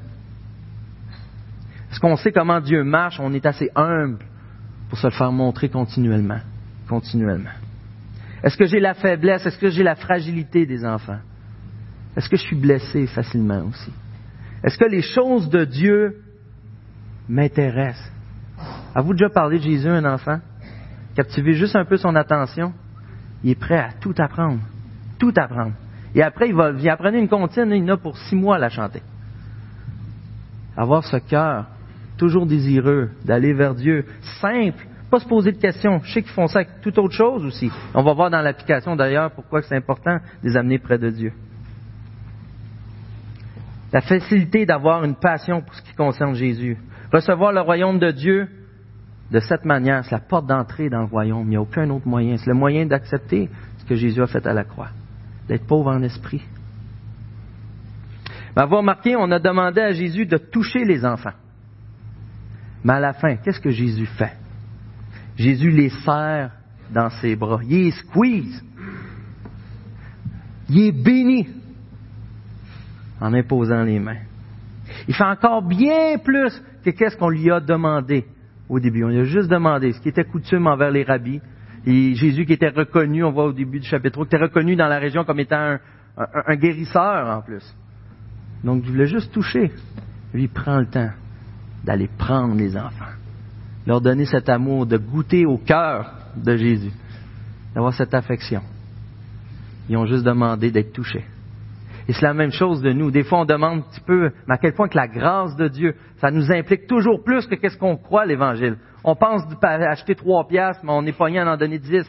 Est-ce qu'on sait comment Dieu marche? On est assez humble pour se le faire montrer continuellement. Continuellement. Est-ce que j'ai la faiblesse? Est-ce que j'ai la fragilité des enfants? Est-ce que je suis blessé facilement aussi? Est-ce que les choses de Dieu m'intéressent? Avez-vous déjà parlé de Jésus, un enfant? Captiver juste un peu son attention? Il est prêt à tout apprendre. Tout apprendre. Et après, il va, il apprenait une comptine, il en a pour six mois à la chanter. Avoir ce cœur toujours désireux d'aller vers Dieu, simple, pas se poser de questions. Je sais qu'ils font ça avec toute autre chose aussi. On va voir dans l'application d'ailleurs pourquoi c'est important de les amener près de Dieu. La facilité d'avoir une passion pour ce qui concerne Jésus. Recevoir le royaume de Dieu de cette manière, c'est la porte d'entrée dans le royaume. Il n'y a aucun autre moyen. C'est le moyen d'accepter ce que Jésus a fait à la croix. D'être pauvre en esprit. Mais avoir remarqué, on a demandé à Jésus de toucher les enfants. Mais à la fin, qu'est-ce que Jésus fait? Jésus les serre dans ses bras. Il est squeeze. Il est béni en imposant les mains. Il fait encore bien plus que qu'est-ce qu'on lui a demandé au début. On lui a juste demandé ce qui était coutume envers les rabbis. Et Jésus qui était reconnu, on voit au début du chapitre qui était reconnu dans la région comme étant un, un guérisseur en plus. Donc il voulait juste toucher. Lui prend le temps d'aller prendre les enfants, leur donner cet amour, de goûter au cœur de Jésus, d'avoir cette affection. Ils ont juste demandé d'être touchés. Et c'est la même chose de nous. Des fois, on demande un petit peu, mais à quel point que la grâce de Dieu, ça nous implique toujours plus que qu'est-ce qu'on croit l'Évangile. On pense acheter trois piastres, mais on est pogné à en donner dix.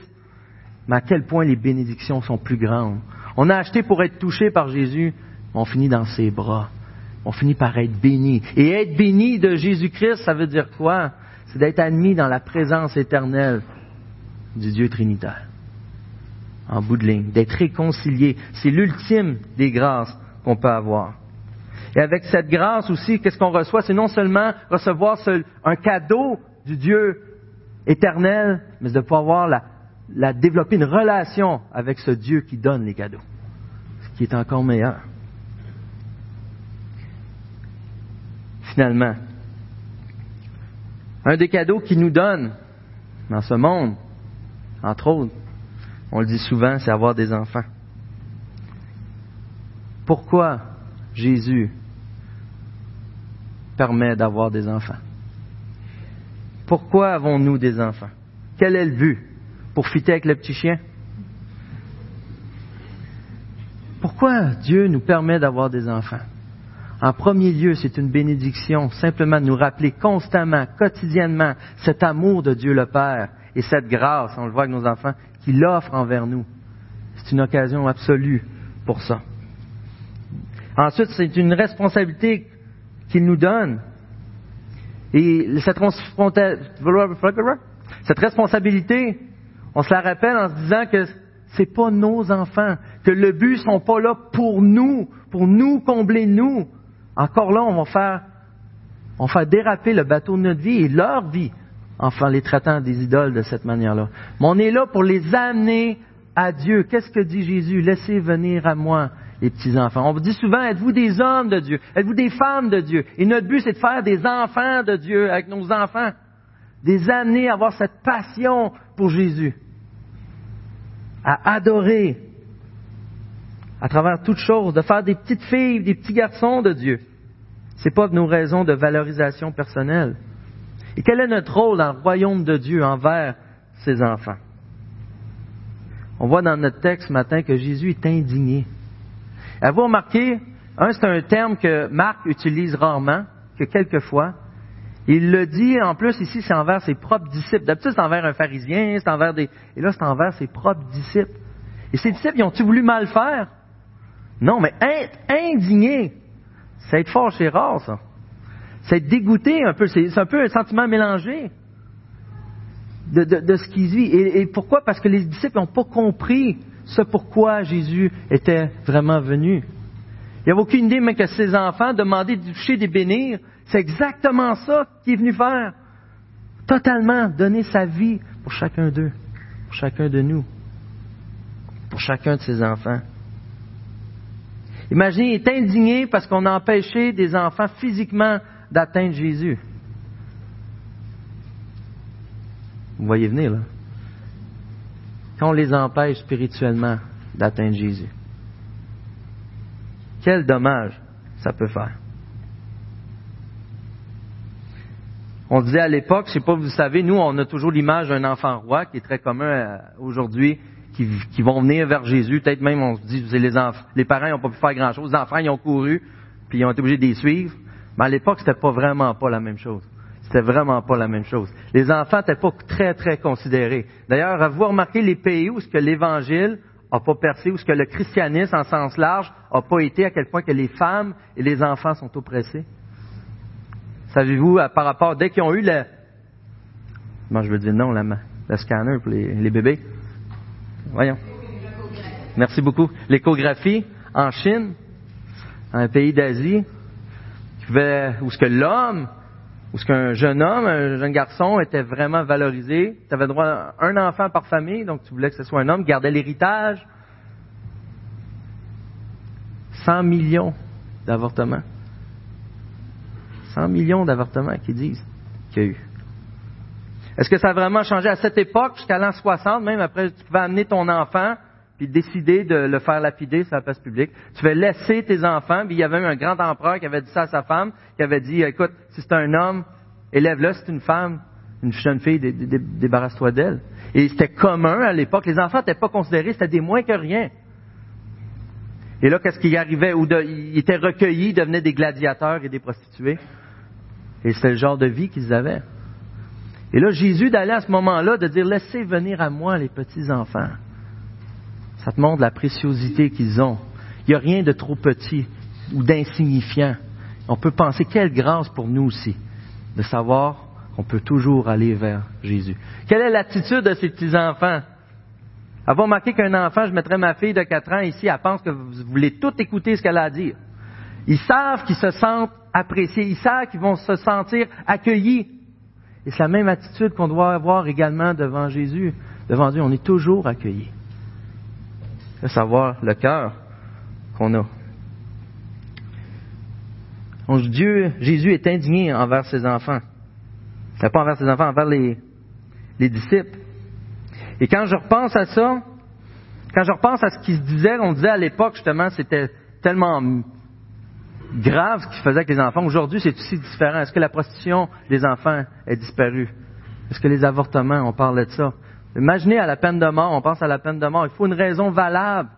Mais à quel point les bénédictions sont plus grandes? On a acheté pour être touché par Jésus, on finit dans ses bras. On finit par être béni. Et être béni de Jésus-Christ, ça veut dire quoi? C'est d'être admis dans la présence éternelle du Dieu Trinitaire en bout de ligne, d'être réconcilié. C'est l'ultime des grâces qu'on peut avoir. Et avec cette grâce aussi, qu'est-ce qu'on reçoit? C'est non seulement recevoir un cadeau du Dieu éternel, mais de pouvoir la, la développer une relation avec ce Dieu qui donne les cadeaux, ce qui est encore meilleur. Finalement, un des cadeaux qu'il nous donne dans ce monde, entre autres, on le dit souvent, c'est avoir des enfants. Pourquoi Jésus permet d'avoir des enfants? Pourquoi avons-nous des enfants? Quel est le but? Pour fitter avec le petit chien? Pourquoi Dieu nous permet d'avoir des enfants? En premier lieu, c'est une bénédiction, simplement de nous rappeler constamment, quotidiennement, cet amour de Dieu le Père et cette grâce, on le voit avec nos enfants, qu'il offre envers nous. C'est une occasion absolue pour ça. Ensuite, c'est une responsabilité qu'il nous donne. Et cette, responsabilité, on se la rappelle en se disant que c'est pas nos enfants, que le but sont pas là pour nous, pour nous combler nous. Encore là, on va faire, on va faire déraper le bateau de notre vie et leur vie enfin les traitant des idoles de cette manière-là. Mais on est là pour les amener à Dieu. Qu'est-ce que dit Jésus? Laissez venir à moi les petits-enfants. On vous dit souvent, êtes-vous des hommes de Dieu? Êtes-vous des femmes de Dieu? Et notre but, c'est de faire des enfants de Dieu avec nos enfants. Des amener à avoir cette passion pour Jésus. À adorer à travers toutes choses, de faire des petites filles, des petits garçons de Dieu. Ce n'est pas nos raisons de valorisation personnelle. Et quel est notre rôle dans le royaume de Dieu envers ses enfants? On voit dans notre texte ce matin que Jésus est indigné. Avez-vous remarqué, un, c'est un terme que Marc utilise rarement, que quelquefois. Il le dit, en plus, ici, c'est envers ses propres disciples. D'habitude, c'est envers un pharisien, c'est envers des... Et là, c'est envers ses propres disciples. Et ses disciples, ils ont-ils voulu mal faire? Non, mais être indigné, c'est être fort chez rare, ça c'est dégoûté un peu, c'est un peu un sentiment mélangé de, ce qu'ils vit. Et, et, pourquoi? Parce que les disciples n'ont pas compris ce pourquoi Jésus était vraiment venu. Il n'y avait aucune idée même que ses enfants demandaient de toucher, des bénir. C'est exactement ça qu'il est venu faire. Totalement donner sa vie pour chacun d'eux, pour chacun de nous, pour chacun de ses enfants. Imaginez, il est indigné parce qu'on a empêché des enfants physiquement d'atteindre Jésus. Vous voyez venir, là. Quand on les empêche spirituellement d'atteindre Jésus. Quel dommage ça peut faire. On disait à l'époque, je sais pas, vous savez, nous, on a toujours l'image d'un enfant roi qui est très commun euh, aujourd'hui, qui, vont venir vers Jésus. Peut-être même, on se dit, les, les parents n'ont pas pu faire grand-chose. Les enfants, ils ont couru, puis ils ont été obligés de les suivre. Mais à l'époque, c'était pas vraiment pas la même chose. C'était vraiment pas la même chose. Les enfants n'étaient pas très, très considérés. D'ailleurs, avez-vous remarqué les pays où ce que l'Évangile n'a pas percé, où ce que le christianisme, en sens large, n'a pas été, à quel point que les femmes et les enfants sont oppressés? Savez-vous, par rapport, dès qu'ils ont eu le... Comment je veux dire non, la, le scanner pour les, les bébés? Voyons. Merci beaucoup. L'échographie en Chine, un pays d'Asie, où ce que l'homme, où ce qu'un jeune homme, un jeune garçon était vraiment valorisé. Tu avais droit à un enfant par famille, donc tu voulais que ce soit un homme, gardait l'héritage. 100 millions d'avortements. 100 millions d'avortements qui disent qu'il y a eu. Est-ce que ça a vraiment changé à cette époque, jusqu'à l'an 60, même après, tu pouvais amener ton enfant, puis décider de le faire lapider sur la place publique. Tu vas laisser tes enfants, puis il y avait un grand empereur qui avait dit ça à sa femme, qui avait dit, écoute, si c'est un homme, élève-le, si c'est une femme, une jeune fille, débarrasse-toi d'elle. Et c'était commun à l'époque. Les enfants n'étaient pas considérés, c'était des moins que rien. Et là, qu'est-ce qui arrivait? Ils étaient recueillis, ils devenaient des gladiateurs et des prostituées. Et c'était le genre de vie qu'ils avaient. Et là, Jésus d'aller à ce moment-là, de dire, laissez venir à moi les petits enfants. Ça te montre la préciosité qu'ils ont. Il n'y a rien de trop petit ou d'insignifiant. On peut penser quelle grâce pour nous aussi de savoir qu'on peut toujours aller vers Jésus. Quelle est l'attitude de ces petits-enfants? Avoir remarqué qu'un enfant, je mettrais ma fille de 4 ans ici, elle pense que vous voulez tout écouter ce qu'elle a à dire. Ils savent qu'ils se sentent appréciés, ils savent qu'ils vont se sentir accueillis. Et c'est la même attitude qu'on doit avoir également devant Jésus. Devant Dieu, on est toujours accueillis de savoir le cœur qu'on a. Donc, Dieu, Jésus est indigné envers ses enfants. Pas envers ses enfants, envers les, les disciples. Et quand je repense à ça, quand je repense à ce qui se disait, on disait à l'époque justement, c'était tellement grave ce qui se faisait avec les enfants. Aujourd'hui, c'est aussi différent. Est-ce que la prostitution des enfants est disparue? Est-ce que les avortements, on parlait de ça? Imaginez à la peine de mort, on pense à la peine de mort. Il faut une raison valable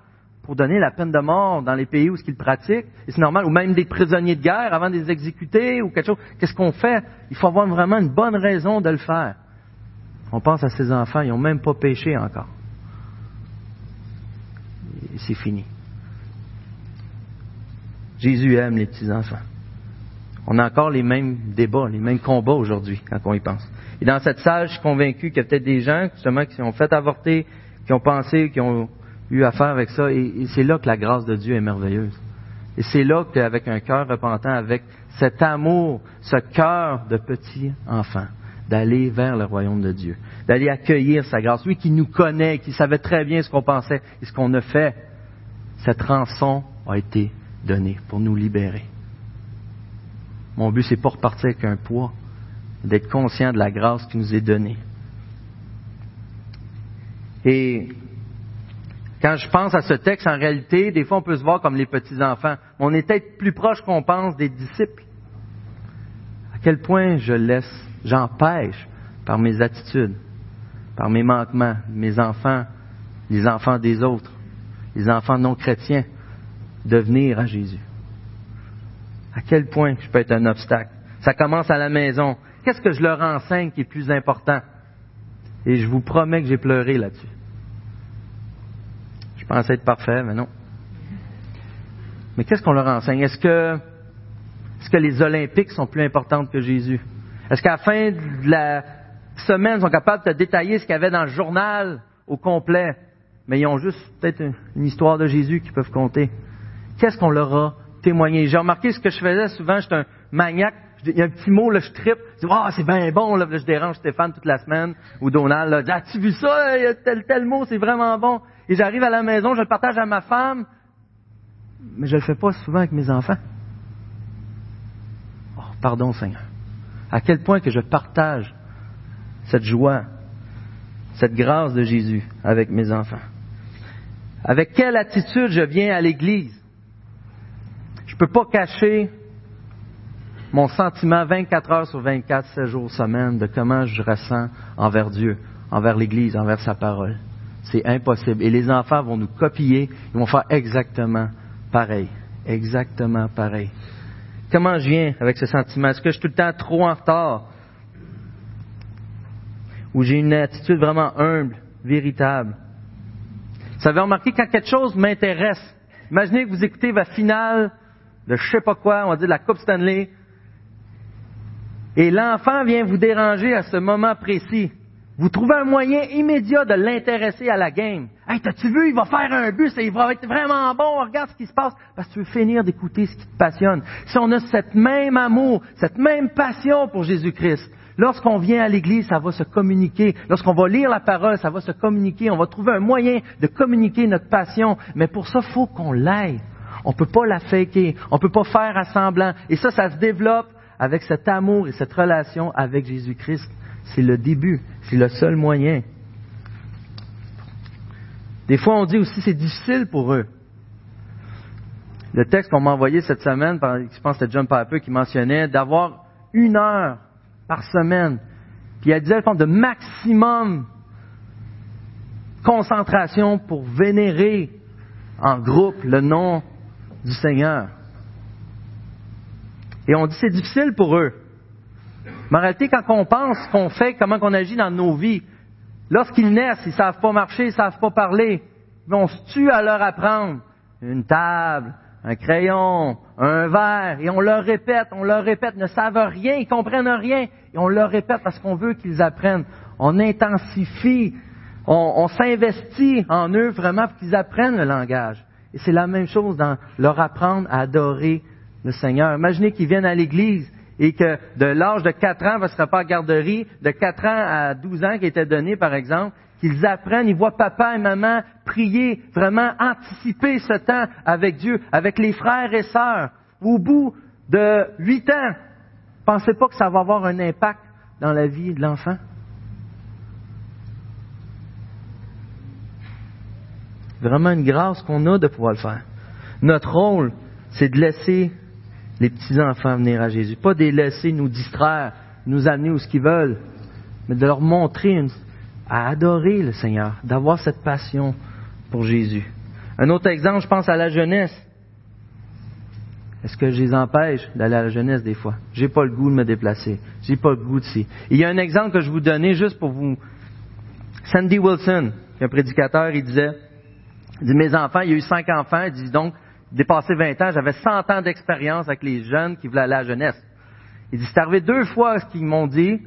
pour donner la peine de mort dans les pays où ce qu'ils pratiquent. Et c'est normal, ou même des prisonniers de guerre avant de les exécuter ou quelque chose. Qu'est-ce qu'on fait? Il faut avoir vraiment une bonne raison de le faire. On pense à ces enfants, ils n'ont même pas péché encore. C'est fini. Jésus aime les petits-enfants. On a encore les mêmes débats, les mêmes combats aujourd'hui quand on y pense. Et dans cette salle, je suis convaincu qu'il y a peut-être des gens justement qui ont fait avorter, qui ont pensé, qui ont eu affaire avec ça. Et, c'est là que la grâce de Dieu est merveilleuse. Et c'est là qu'avec un cœur repentant, avec cet amour, ce cœur de petit enfant, d'aller vers le royaume de Dieu, d'aller accueillir sa grâce. Lui qui nous connaît, qui savait très bien ce qu'on pensait et ce qu'on a fait, cette rançon a été donnée pour nous libérer. Mon but, c'est pas repartir avec un poids, d'être conscient de la grâce qui nous est donnée. Et quand je pense à ce texte, en réalité, des fois on peut se voir comme les petits-enfants. On est peut-être plus proche qu'on pense des disciples. À quel point je laisse, j'empêche par mes attitudes, par mes manquements, mes enfants, les enfants des autres, les enfants non chrétiens, de venir à Jésus. À quel point je peux être un obstacle? Ça commence à la maison. Qu'est-ce que je leur enseigne qui est plus important? Et je vous promets que j'ai pleuré là-dessus. Je pensais être parfait, mais non. Mais qu'est-ce qu'on leur enseigne? Est-ce que, est-ce que les Olympiques sont plus importantes que Jésus? Est-ce qu'à la fin de la semaine, ils sont capables de détailler ce qu'il y avait dans le journal au complet, mais ils ont juste peut-être une histoire de Jésus qu'ils peuvent compter? Qu'est-ce qu'on leur a témoigné? J'ai remarqué ce que je faisais souvent, j'étais un maniaque il y a un petit mot, je tripe. Je dis, oh, c'est bien bon, je dérange Stéphane toute la semaine, ou Donald, là, as-tu vu ça? Il y a tel, tel mot, c'est vraiment bon. Et j'arrive à la maison, je le partage à ma femme, mais je le fais pas souvent avec mes enfants. Oh, pardon, Seigneur. À quel point que je partage cette joie, cette grâce de Jésus avec mes enfants? Avec quelle attitude je viens à l'Église? Je ne peux pas cacher mon sentiment 24 heures sur 24, 7 jours semaine de comment je ressens envers Dieu, envers l'Église, envers sa parole. C'est impossible. Et les enfants vont nous copier, ils vont faire exactement pareil. Exactement pareil. Comment je viens avec ce sentiment? Est-ce que je suis tout le temps trop en retard? Où j'ai une attitude vraiment humble, véritable? Vous avez remarqué quand quelque chose m'intéresse, imaginez que vous écoutez la finale de je sais pas quoi, on va dire la Coupe Stanley, et l'enfant vient vous déranger à ce moment précis. Vous trouvez un moyen immédiat de l'intéresser à la game. Hey, t'as-tu vu, il va faire un bus et il va être vraiment bon, regarde ce qui se passe. Parce que tu veux finir d'écouter ce qui te passionne. Si on a cette même amour, cette même passion pour Jésus-Christ, lorsqu'on vient à l'église, ça va se communiquer. Lorsqu'on va lire la parole, ça va se communiquer. On va trouver un moyen de communiquer notre passion. Mais pour ça, il faut qu'on l'aille. On peut pas la faker. On peut pas faire à semblant. Et ça, ça se développe avec cet amour et cette relation avec Jésus-Christ. C'est le début, c'est le seul moyen. Des fois, on dit aussi c'est difficile pour eux. Le texte qu'on m'a envoyé cette semaine, je pense que c'était John Piper qui mentionnait, d'avoir une heure par semaine. Puis il disait de maximum concentration pour vénérer en groupe le nom du Seigneur. Et on dit c'est difficile pour eux. Mais en réalité, quand on pense qu'on fait, comment on agit dans nos vies, lorsqu'ils naissent, ils savent pas marcher, ils savent pas parler, on se tue à leur apprendre une table, un crayon, un verre, et on leur répète, on leur répète, ne savent rien, ils comprennent rien, et on leur répète parce qu'on veut qu'ils apprennent. On intensifie, on, on s'investit en eux vraiment pour qu'ils apprennent le langage. C'est la même chose dans leur apprendre à adorer le Seigneur. Imaginez qu'ils viennent à l'Église et que de l'âge de 4 ans, ce serait pas garderie, de 4 ans à 12 ans qui était donné, par exemple, qu'ils apprennent, ils voient papa et maman prier, vraiment anticiper ce temps avec Dieu, avec les frères et sœurs. Au bout de 8 ans, pensez pas que ça va avoir un impact dans la vie de l'enfant? Vraiment une grâce qu'on a de pouvoir le faire. Notre rôle, c'est de laisser les petits-enfants venir à Jésus. Pas de les laisser nous distraire, nous amener où ce qu'ils veulent, mais de leur montrer à adorer le Seigneur, d'avoir cette passion pour Jésus. Un autre exemple, je pense à la jeunesse. Est-ce que je les empêche d'aller à la jeunesse des fois? J'ai pas le goût de me déplacer. J'ai pas le goût de ci. Il y a un exemple que je vous donnais juste pour vous. Sandy Wilson, un prédicateur, il disait, il dit, mes enfants, il y a eu cinq enfants, il dit donc, dépassé 20 ans, j'avais 100 ans d'expérience avec les jeunes qui voulaient aller à la jeunesse. Il dit, c'est arrivé deux fois ce qu'ils m'ont dit,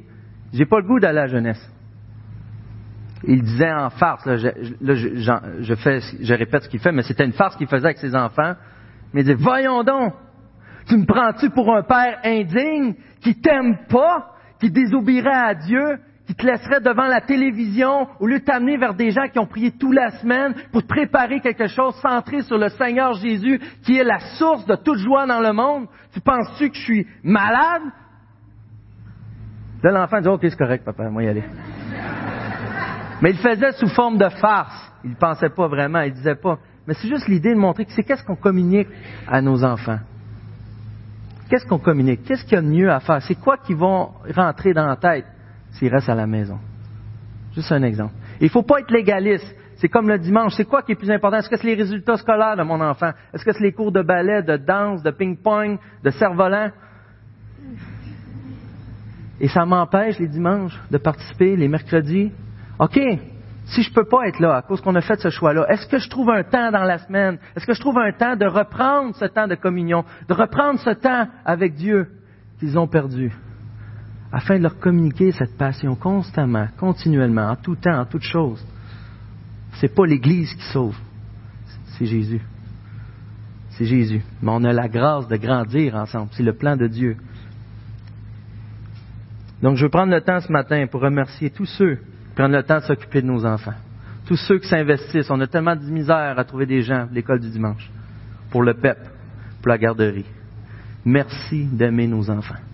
j'ai pas le goût d'aller à la jeunesse. Il disait en farce, là, je, fais, je répète ce qu'il fait, mais c'était une farce qu'il faisait avec ses enfants. Mais il dit, voyons donc, tu me prends-tu pour un père indigne qui t'aime pas, qui désobéirait à Dieu, qui te laisserait devant la télévision au lieu de t'amener vers des gens qui ont prié toute la semaine pour te préparer quelque chose centré sur le Seigneur Jésus qui est la source de toute joie dans le monde. Tu penses-tu que je suis malade? Là, l'enfant dit, OK, c'est correct, papa, moi y aller. Mais il faisait sous forme de farce. Il ne pensait pas vraiment, il disait pas. Mais c'est juste l'idée de montrer que c'est qu'est-ce qu'on communique à nos enfants. Qu'est-ce qu'on communique? Qu'est-ce qu'il y a de mieux à faire? C'est quoi qui vont rentrer dans la tête? S'il reste à la maison. Juste un exemple. Il ne faut pas être légaliste. C'est comme le dimanche. C'est quoi qui est plus important? Est-ce que c'est les résultats scolaires de mon enfant? Est-ce que c'est les cours de ballet, de danse, de ping-pong, de cerf-volant? Et ça m'empêche les dimanches de participer, les mercredis. OK, si je ne peux pas être là à cause qu'on a fait ce choix-là, est-ce que je trouve un temps dans la semaine? Est-ce que je trouve un temps de reprendre ce temps de communion, de reprendre ce temps avec Dieu qu'ils ont perdu? Afin de leur communiquer cette passion constamment, continuellement, en tout temps, en toute chose. C'est pas l'Église qui sauve, c'est Jésus. C'est Jésus. Mais on a la grâce de grandir ensemble. C'est le plan de Dieu. Donc, je veux prendre le temps ce matin pour remercier tous ceux qui prennent le temps de s'occuper de nos enfants. Tous ceux qui s'investissent. On a tellement de misère à trouver des gens l'école du dimanche, pour le PEP, pour la garderie. Merci d'aimer nos enfants.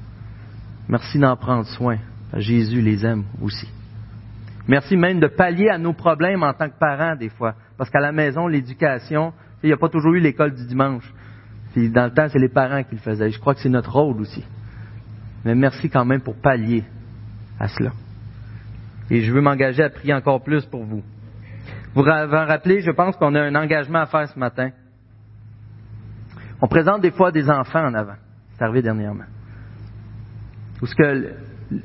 Merci d'en prendre soin. Jésus les aime aussi. Merci même de pallier à nos problèmes en tant que parents des fois. Parce qu'à la maison, l'éducation, il n'y a pas toujours eu l'école du dimanche. Dans le temps, c'est les parents qui le faisaient. Je crois que c'est notre rôle aussi. Mais merci quand même pour pallier à cela. Et je veux m'engager à prier encore plus pour vous. Vous vous rappelez, je pense qu'on a un engagement à faire ce matin. On présente des fois des enfants en avant. C'est arrivé dernièrement. Que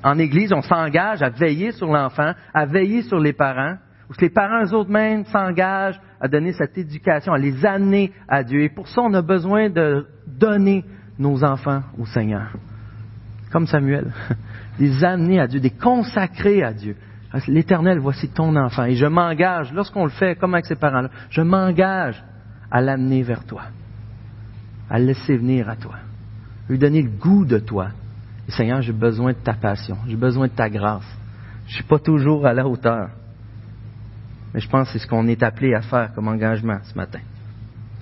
en Église, on s'engage à veiller sur l'enfant, à veiller sur les parents, que les parents eux-mêmes s'engagent à donner cette éducation, à les amener à Dieu. Et pour ça, on a besoin de donner nos enfants au Seigneur. Comme Samuel. Les amener à Dieu, les consacrer à Dieu. L'Éternel, voici ton enfant. Et je m'engage, lorsqu'on le fait, comme avec ses parents-là, je m'engage à l'amener vers toi. À le laisser venir à toi. Lui donner le goût de toi. Seigneur, j'ai besoin de ta passion. J'ai besoin de ta grâce. Je ne suis pas toujours à la hauteur. Mais je pense que c'est ce qu'on est appelé à faire comme engagement ce matin.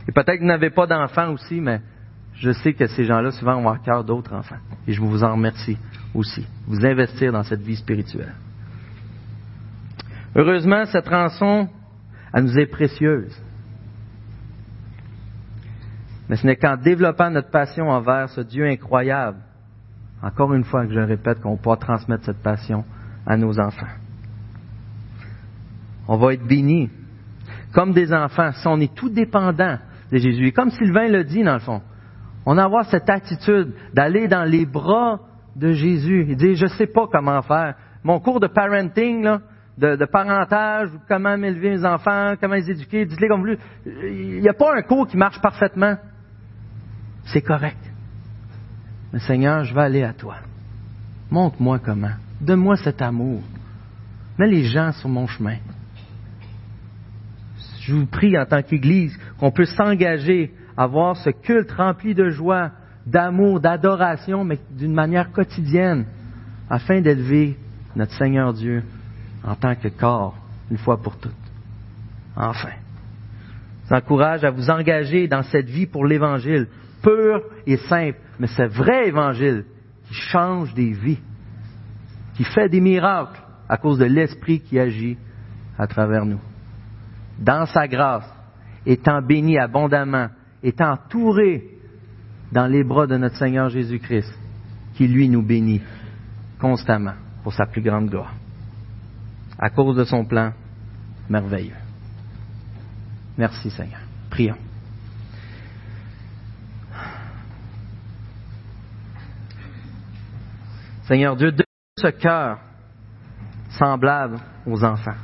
Et peut-être que vous n'avez pas d'enfants aussi, mais je sais que ces gens-là souvent ont à cœur d'autres enfants. Et je vous en remercie aussi. Vous investir dans cette vie spirituelle. Heureusement, cette rançon, elle nous est précieuse. Mais ce n'est qu'en développant notre passion envers ce Dieu incroyable, encore une fois que je répète, qu'on pourra transmettre cette passion à nos enfants on va être béni. Comme des enfants, si on est tout dépendant de Jésus. Et comme Sylvain le dit, dans le fond, on a avoir cette attitude d'aller dans les bras de Jésus et dire, je ne sais pas comment faire. Mon cours de parenting, là, de, parentage, comment élever mes enfants, comment les éduquer, dites-les comme vous voulez. Il n'y a pas un cours qui marche parfaitement. C'est correct. Mais Seigneur, je vais aller à toi. Montre-moi comment. Donne-moi cet amour. Mets les gens sur mon chemin. Je vous prie en tant qu'Église qu'on puisse s'engager à voir ce culte rempli de joie, d'amour, d'adoration, mais d'une manière quotidienne, afin d'élever notre Seigneur Dieu en tant que corps, une fois pour toutes. Enfin, je vous encourage à vous engager dans cette vie pour l'Évangile, pur et simple, mais ce vrai Évangile qui change des vies, qui fait des miracles à cause de l'Esprit qui agit à travers nous dans sa grâce, étant béni abondamment, étant entouré dans les bras de notre Seigneur Jésus-Christ, qui lui nous bénit constamment pour sa plus grande gloire, à cause de son plan merveilleux. Merci Seigneur. Prions. Seigneur Dieu, donne ce cœur semblable aux enfants.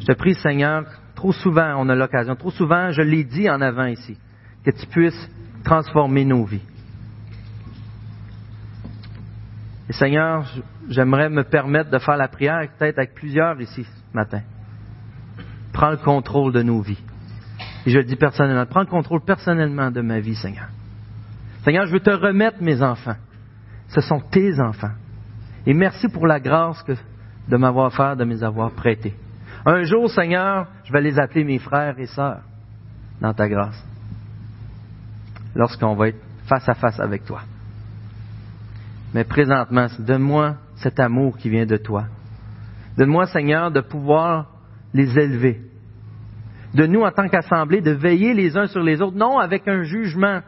Je te prie, Seigneur, trop souvent on a l'occasion, trop souvent je l'ai dit en avant ici, que tu puisses transformer nos vies. Et Seigneur, j'aimerais me permettre de faire la prière peut-être avec plusieurs ici ce matin. Prends le contrôle de nos vies. Et je le dis personnellement, prends le contrôle personnellement de ma vie, Seigneur. Seigneur, je veux te remettre mes enfants. Ce sont tes enfants. Et merci pour la grâce de m'avoir fait, de mes avoir prêtés. Un jour, Seigneur, je vais les appeler mes frères et sœurs dans ta grâce. Lorsqu'on va être face à face avec toi. Mais présentement, donne-moi cet amour qui vient de toi. Donne-moi, Seigneur, de pouvoir les élever. De nous, en tant qu'assemblée, de veiller les uns sur les autres, non avec un jugement,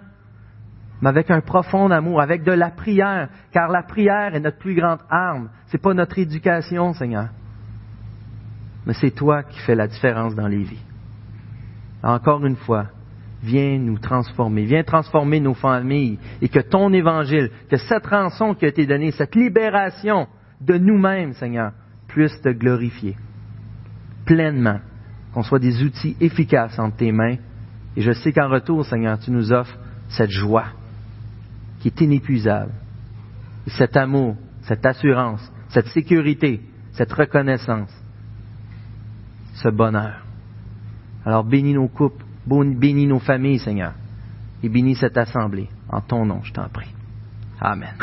mais avec un profond amour, avec de la prière, car la prière est notre plus grande arme. C'est pas notre éducation, Seigneur mais c'est toi qui fais la différence dans les vies. Encore une fois, viens nous transformer, viens transformer nos familles et que ton évangile, que cette rançon qui a été donnée, cette libération de nous-mêmes, Seigneur, puisse te glorifier pleinement, qu'on soit des outils efficaces entre tes mains. Et je sais qu'en retour, Seigneur, tu nous offres cette joie qui est inépuisable, cet amour, cette assurance, cette sécurité, cette reconnaissance ce bonheur. Alors bénis nos couples, bénis nos familles, Seigneur, et bénis cette assemblée. En ton nom, je t'en prie. Amen.